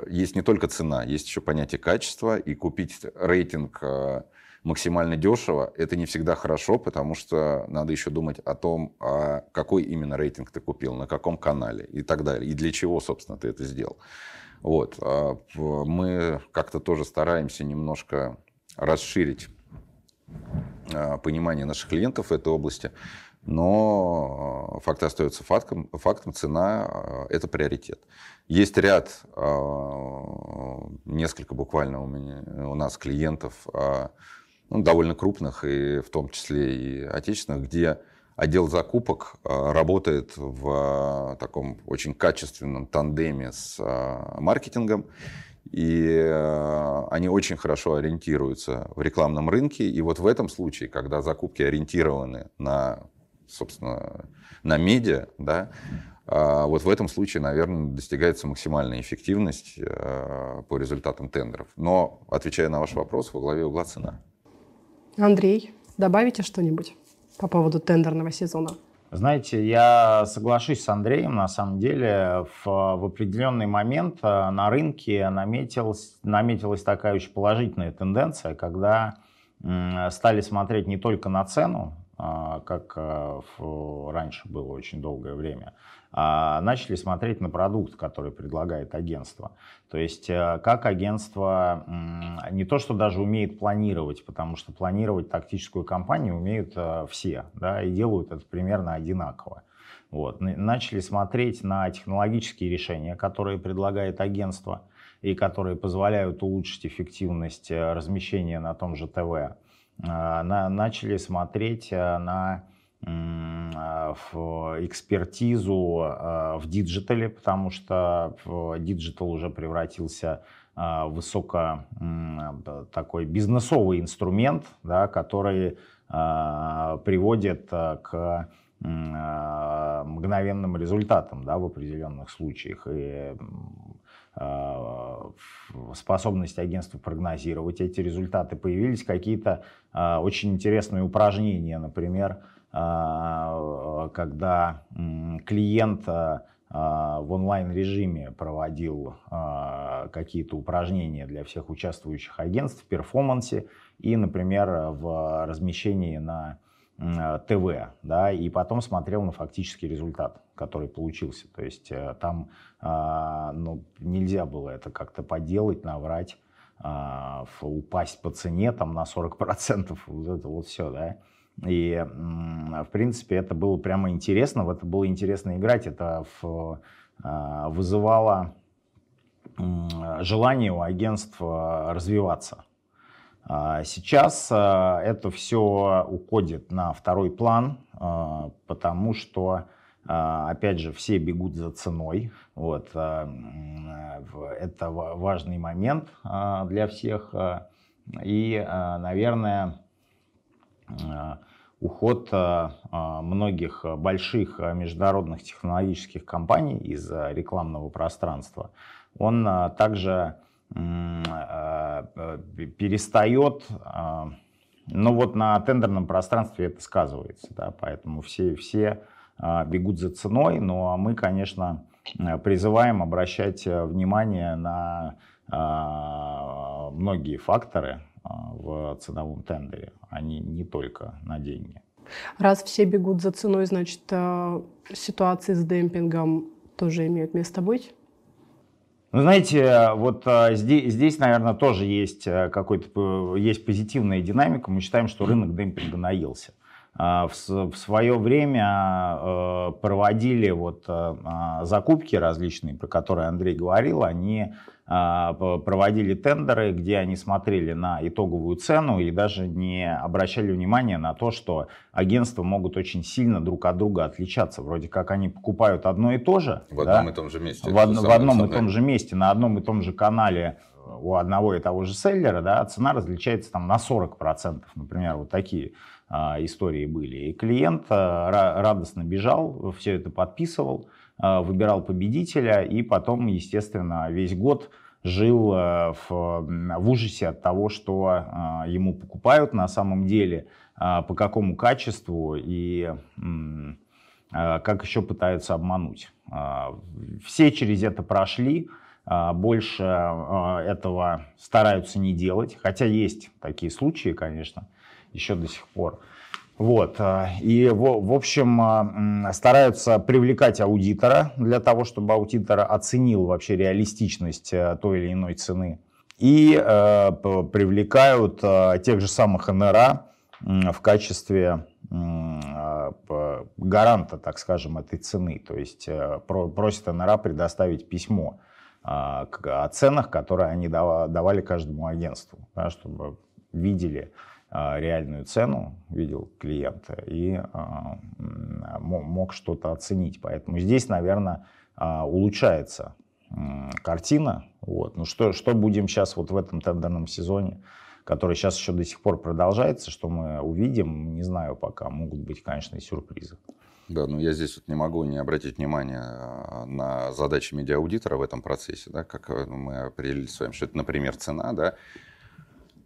есть не только цена, есть еще понятие качества, и купить рейтинг максимально дешево, это не всегда хорошо, потому что надо еще думать о том, а какой именно рейтинг ты купил, на каком канале и так далее, и для чего, собственно, ты это сделал. Вот. А мы как-то тоже стараемся немножко расширить а, понимание наших клиентов в этой области, но факт остается фактом, фактом цена – это приоритет. Есть ряд, несколько буквально у, меня, у нас клиентов, ну, довольно крупных, и в том числе и отечественных, где отдел закупок а, работает в а, таком очень качественном тандеме с а, маркетингом, и они очень хорошо ориентируются в рекламном рынке. И вот в этом случае, когда закупки ориентированы на, собственно, на медиа, да, вот в этом случае, наверное, достигается максимальная эффективность по результатам тендеров. Но, отвечая на ваш вопрос, во главе угла цена. Андрей, добавите что-нибудь по поводу тендерного сезона? Знаете, я соглашусь с Андреем. На самом деле, в, в определенный момент э, на рынке наметилась, наметилась такая очень положительная тенденция, когда стали смотреть не только на цену, а, как э, раньше было очень долгое время, начали смотреть на продукт, который предлагает агентство. То есть э, как агентство не то, что даже умеет планировать, потому что планировать тактическую кампанию умеют э, все, да, и делают это примерно одинаково. Вот. Начали смотреть на технологические решения, которые предлагает агентство и которые позволяют улучшить эффективность размещения на том же ТВ а, на, начали смотреть э, на а, в экспертизу а, в диджитале, потому что диджитал уже превратился в высоко такой бизнесовый инструмент, да, который приводит к мгновенным результатам да, в определенных случаях. И способность агентства прогнозировать эти результаты. Появились какие-то очень интересные упражнения, например, когда клиент в онлайн-режиме проводил какие-то упражнения для всех участвующих агентств в перформансе и, например, в размещении на ТВ, да, и потом смотрел на фактический результат, который получился. То есть э, там ну, нельзя было это как-то поделать, наврать, упасть по цене там на 40%, вот это вот все, да. И, в принципе, это было прямо интересно, в это было интересно играть, это в, а, вызывало желание у агентства развиваться. А сейчас а, это все уходит на второй план, потому что, опять же, все бегут за ценой. Вот. Это важный момент для всех. И, наверное, уход э, э, многих больших международных технологических компаний из рекламного пространства, он также перестает, ну вот на тендерном пространстве это сказывается, да, поэтому все, все бегут за ценой, ну а мы, конечно, призываем обращать внимание на многие факторы, в ценовом тендере, а не, не только на деньги. Раз все бегут за ценой, значит, а, ситуации с демпингом тоже имеют место быть? Ну, знаете, вот здесь, здесь, наверное, тоже есть какой-то есть позитивная динамика. Мы считаем, что рынок демпинга наелся. В, в свое время проводили вот закупки различные, про которые Андрей говорил, они проводили тендеры, где они смотрели на итоговую цену и даже не обращали внимания на то, что агентства могут очень сильно друг от друга отличаться. Вроде как они покупают одно и то же. В да? одном и том же месте. В, в одном и том же месте, на одном и том же канале у одного и того же селлера, да, цена различается там на 40%, например, вот такие истории были. И клиент а, радостно бежал, все это подписывал, Э, выбирал победителя и потом, естественно, весь год жил в, в ужасе от того, что ему покупают на самом деле, по какому качеству и как еще пытаются обмануть. Все через это прошли, больше этого стараются не делать, хотя есть такие случаи, конечно, еще до сих пор. Вот. Э, и, в, общем, э, стараются привлекать аудитора для того, чтобы аудитор оценил вообще реалистичность э, той или иной цены. И привлекают тех же самых НРА в качестве гаранта, так скажем, этой цены. То есть просят НРА предоставить письмо о ценах, которые они давали каждому агентству, да, чтобы видели, реальную цену, видел клиента и а, мог что-то оценить. Поэтому здесь, наверное, а, улучшается картина. Вот. Ну что, что будем сейчас вот в этом тендерном сезоне, который сейчас еще до сих пор продолжается, что мы увидим, не знаю пока, могут быть, конечно, и сюрпризы. Да, ну я здесь вот не могу не обратить внимание на задачи медиааудитора в этом процессе, да, как э, мы определили с вами, что это, например, цена, да,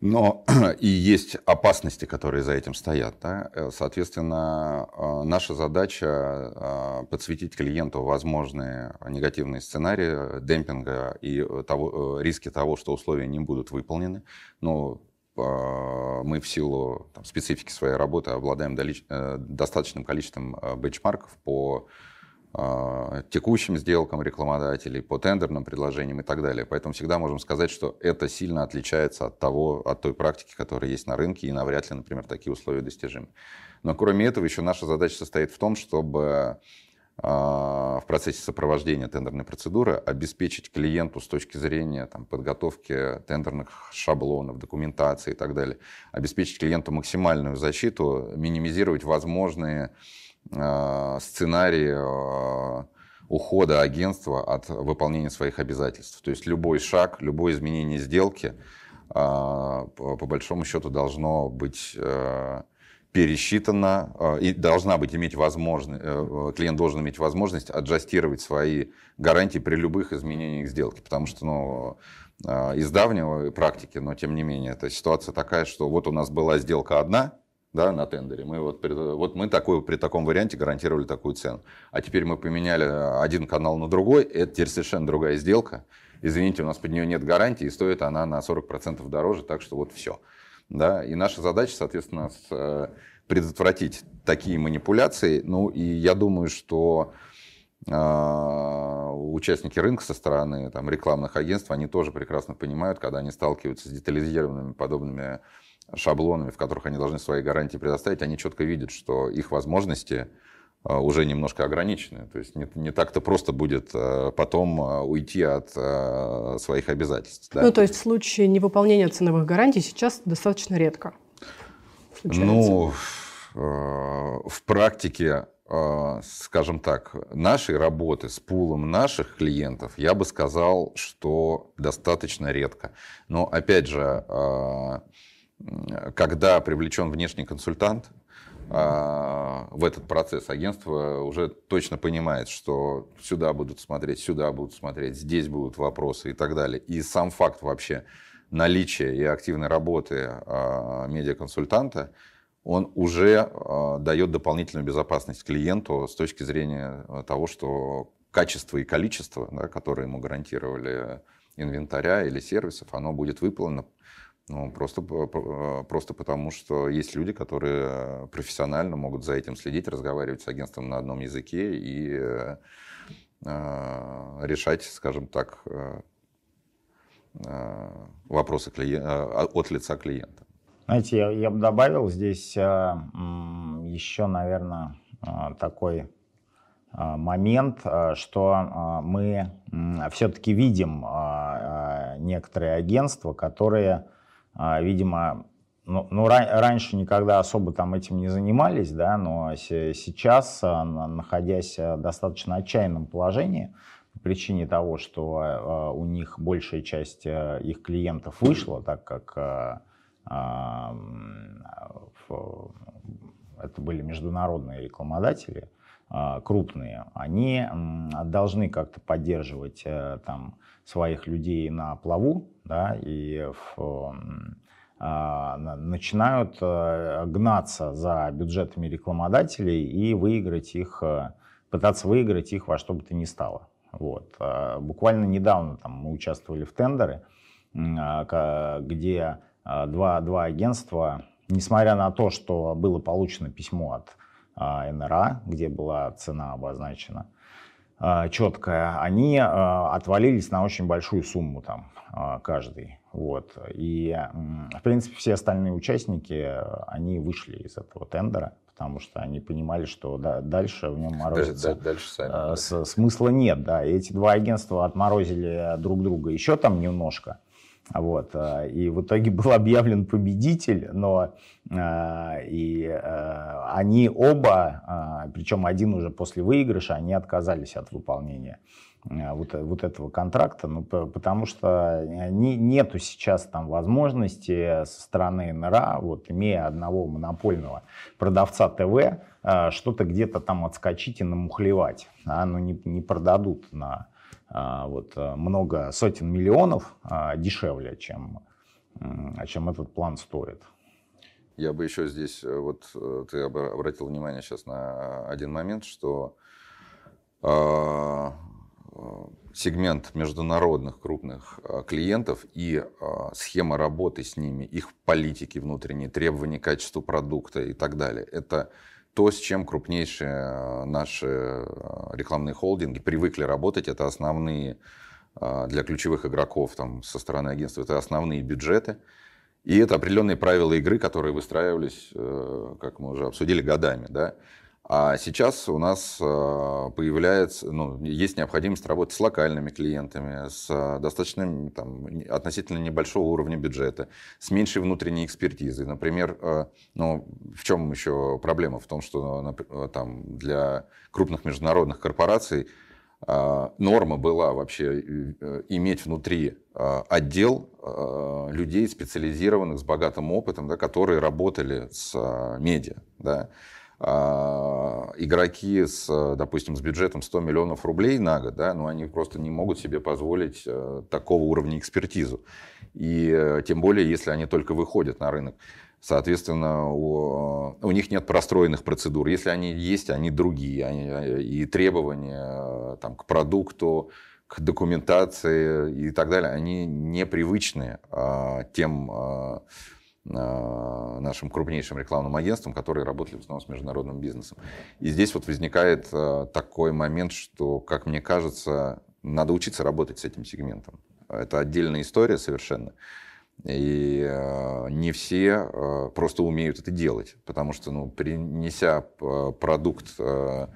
но и есть опасности, которые за этим стоят. Да? Э, соответственно, э, наша задача э, подсветить клиенту возможные негативные сценарии демпинга и того, риски того, что условия не будут выполнены. Но мы в силу там, специфики своей работы обладаем достаточным количеством бенчмарков по текущим сделкам рекламодателей, по тендерным предложениям и так далее. Поэтому всегда можем сказать, что это сильно отличается от, того, от той практики, которая есть на рынке, и навряд ли, например, такие условия достижимы. Но кроме этого, еще наша задача состоит в том, чтобы а, в процессе сопровождения тендерной процедуры обеспечить клиенту с точки зрения там, подготовки тендерных шаблонов, документации и так далее, обеспечить клиенту максимальную защиту, минимизировать возможные сценарий э, ухода агентства от выполнения своих обязательств. То есть любой шаг, любое изменение сделки, э, по большому счету, должно быть пересчитано и должна быть иметь возможность, клиент должен иметь возможность аджастировать свои гарантии при любых изменениях сделки, потому что ну, из давнего практики, но тем не менее, эта ситуация такая, что вот у нас была сделка одна, да, на тендере. Мы вот, вот мы такой, при таком варианте гарантировали такую цену. А теперь мы поменяли один канал на другой, это теперь совершенно другая сделка. Извините, у нас под нее нет гарантии, и стоит она на 40% дороже, так что вот все. Да? И наша задача, соответственно, э, предотвратить такие манипуляции. Ну и я думаю, что э, участники рынка со стороны там, рекламных агентств, они тоже прекрасно понимают, когда они сталкиваются с детализированными подобными шаблонами, в которых они должны свои гарантии предоставить, они четко видят, что их возможности э, уже немножко ограничены. То есть не, не так-то просто будет э, потом э, уйти от своих обязательств. Да? Ну, то есть в случае невыполнения ценовых гарантий сейчас достаточно редко случается. Ну, в практике, скажем так, нашей работы с пулом наших клиентов, я бы сказал, что достаточно редко. Но, опять же, когда привлечен внешний консультант, а, в этот процесс агентство уже точно понимает, что сюда будут смотреть, сюда будут смотреть, здесь будут вопросы и так далее. И сам факт вообще наличия и активной работы а, медиаконсультанта, он уже а, дает дополнительную безопасность клиенту с точки зрения того, что качество и количество, да, которые ему гарантировали инвентаря или сервисов, оно будет выполнено ну, просто, просто потому, что есть люди, которые профессионально могут за этим следить, разговаривать с агентством на одном языке и э, решать, скажем так, э, э вопросы клиента, а, от лица клиента. Знаете, я, я бы добавил здесь э, еще, наверное, э, такой э, момент, что мы все-таки видим некоторые агентства, которые видимо, ну, ну раньше никогда особо там этим не занимались, да, но сейчас, а, находясь в достаточно отчаянном положении, по причине того, что а, у них большая часть их клиентов вышла, так как это были международные рекламодатели, крупные, они должны как-то поддерживать э, там своих людей на плаву, да, и в, а, начинают э, гнаться за бюджетами рекламодателей и выиграть их, э, пытаться выиграть их во что бы то ни стало. Вот. А, буквально недавно там, мы участвовали в тендере, а, где два, два агентства, несмотря на то, что было получено письмо от НРА, где была цена обозначена, четкая, они а, отвалились на очень большую сумму там а, каждый. Вот. И, в принципе, все остальные участники, они вышли из этого тендера, потому что они понимали, что да, дальше в нем морозиться дальше сами, с, смысла нет. Да. И эти два агентства отморозили друг друга еще там немножко. Вот, э, и в итоге был объявлен победитель, но э, и э, они оба, причем один уже после выигрыша, они отказались от выполнения вот, вот этого контракта, ну, потому что не, нету сейчас там возможности со стороны НРА, вот имея одного монопольного продавца ТВ, что-то где-то там отскочить и намухлевать. А, ну, не, не продадут на вот, э, много сотен миллионов а, дешевле, чем, чем этот план стоит. Я бы еще здесь, э, вот э, ты обратил внимание сейчас на один момент, что сегмент международных крупных клиентов и схема работы с ними, их политики внутренние, требования к качеству продукта и так далее, это то, с чем крупнейшие э, наши э, рекламные холдинги привыкли работать, это основные э, для ключевых игроков там, со стороны агентства, это основные бюджеты. И это определенные правила игры, которые выстраивались, как мы уже обсудили, годами. Да? А сейчас у нас а, появляется, ну, есть необходимость работать с локальными клиентами, с а, достаточно там, относительно небольшого уровня бюджета, с меньшей внутренней экспертизой. Например, а, ну, в чем еще проблема? В том, что там, для крупных международных корпораций норма была вообще э, иметь внутри отдел людей специализированных с богатым опытом, да, которые работали с медиа. Да. А, игроки с, допустим, с бюджетом 100 миллионов рублей на год, да, ну, они просто не могут себе позволить э, такого уровня экспертизу. И э, тем более, если они только выходят на рынок. Соответственно, у, у них нет простроенных процедур. Если они есть, они другие. Они, и требования там, к продукту, к документации и так далее, они непривычны а, тем а, нашим крупнейшим рекламным агентствам, которые работали в основном с международным бизнесом. И здесь вот возникает а, такой момент, что, как мне кажется, надо учиться работать с этим сегментом. Это отдельная история совершенно. И э, не все э, просто умеют это делать, потому что, ну, принеся э, продукт, э,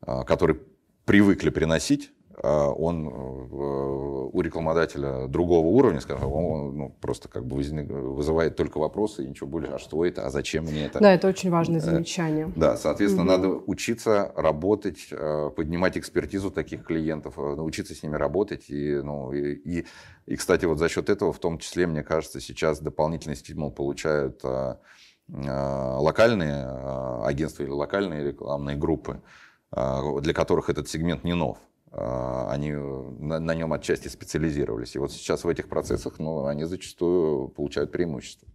который привыкли приносить, он э, у рекламодателя другого уровня, скажем, он ну, просто как бы вызывает только вопросы и ничего больше, а что это, а зачем мне это? Да, это очень важное э, замечание. Да, соответственно, угу. надо учиться работать, э, поднимать экспертизу таких клиентов, научиться с ними работать. И, ну, и, и, и, кстати, вот за счет этого, в том числе, мне кажется, сейчас дополнительный стимул получают локальные агентства или локальные рекламные группы, для которых этот сегмент не нов. А, они на, на нем отчасти специализировались. И вот сейчас в этих процессах ну, они зачастую получают преимущество.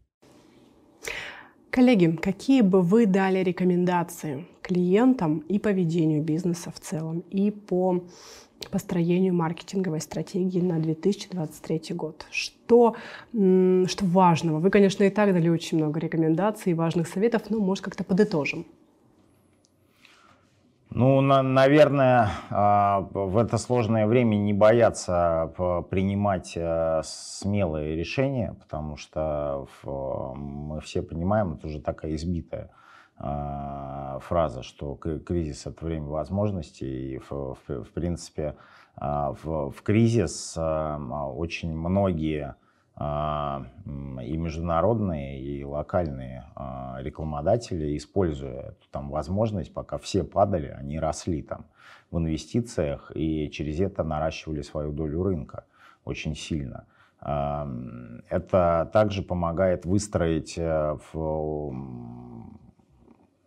Коллеги, какие бы вы дали рекомендации клиентам и по ведению бизнеса в целом, и по построению маркетинговой стратегии на 2023 год? Что, что важного? Вы, конечно, и так дали очень много рекомендаций и важных советов, но, может, как-то подытожим. Ну, на, наверное, а, в это сложное время не бояться принимать э, смелые решения, потому что мы все понимаем, это уже такая избитая а, фраза, что кризис — это время возможностей, и, в, в, в принципе, а, в, в кризис очень многие а, и международные, и локальные а, рекламодатели, используя эту там возможность, пока все падали, они росли там в инвестициях и через это наращивали свою долю рынка очень сильно. А, это также помогает выстроить э,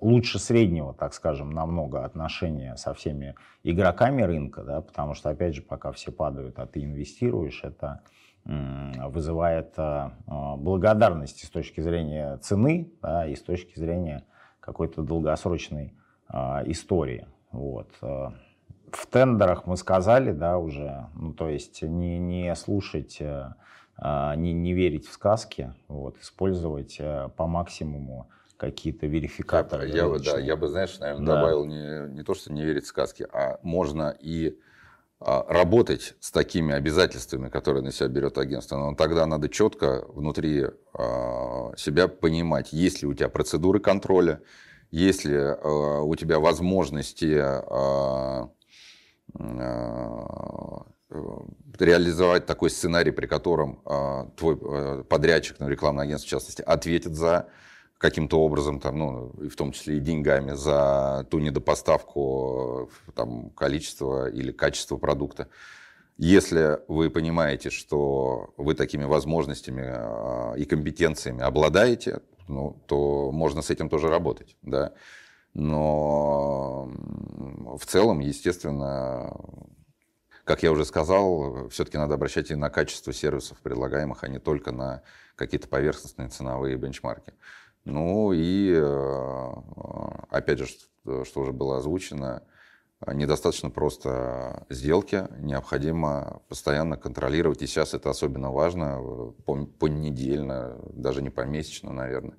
лучше среднего, так скажем, намного отношения со всеми игроками рынка, да, потому что, опять же, пока все падают, а ты инвестируешь, это вызывает а, а, благодарность с точки зрения цены да, и с точки зрения какой-то долгосрочной а, истории. Вот. В тендерах мы сказали, да, уже, ну, то есть не, не слушать, не, не верить в сказки, вот, использовать по максимуму какие-то верификаторы. Я, я, да, я бы, знаешь, наверное, да. добавил не, не то, что не верить в сказки, а можно и работать с такими обязательствами, которые на себя берет агентство, но тогда надо четко внутри а, себя понимать, есть ли у тебя процедуры контроля, есть ли а, у тебя возможности реализовать такой сценарий, при котором твой подрядчик, ну, рекламное агентство в частности, ответит за каким-то образом, там, ну, в том числе и деньгами за ту недопоставку там, количества или качества продукта. Если вы понимаете, что вы такими возможностями а, и компетенциями обладаете, ну, то можно с этим тоже работать. Да? Но в целом, естественно, как я уже сказал, все-таки надо обращать и на качество сервисов предлагаемых, а не только на какие-то поверхностные ценовые бенчмарки. Ну и, э, опять же, что уже было озвучено, недостаточно просто сделки, необходимо постоянно контролировать, и сейчас это особенно важно, понедельно, даже не помесячно, наверное,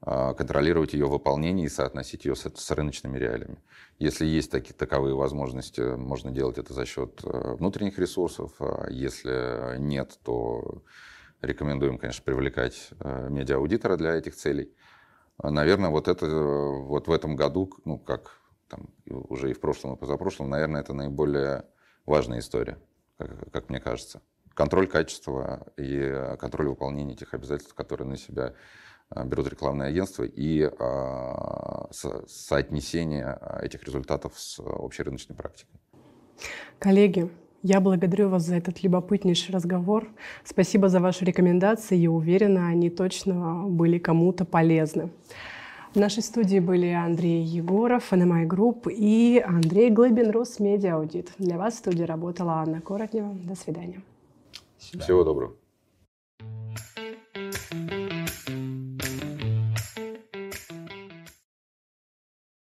а, контролировать ее выполнение и соотносить ее с, с рыночными реалиями. Если есть такие, таковые возможности, можно делать это за счет э, внутренних ресурсов, а если нет, то Рекомендуем, конечно, привлекать э, медиа-аудитора для этих целей. А, наверное, вот это вот в этом году, ну, как там, уже и в прошлом, и позапрошлом, наверное, это наиболее важная история, как, как мне кажется. Контроль качества и контроль выполнения тех обязательств, которые на себя э, берут рекламные агентства, и а, со, соотнесение этих результатов с общей рыночной практикой. Коллеги, я благодарю вас за этот любопытнейший разговор. Спасибо за ваши рекомендации. Я уверена, они точно были кому-то полезны. В нашей студии были Андрей Егоров, NMI Group и Андрей Глыбин, Росмедиа Аудит. Для вас в студии работала Анна Коротнева. До свидания. Всего доброго.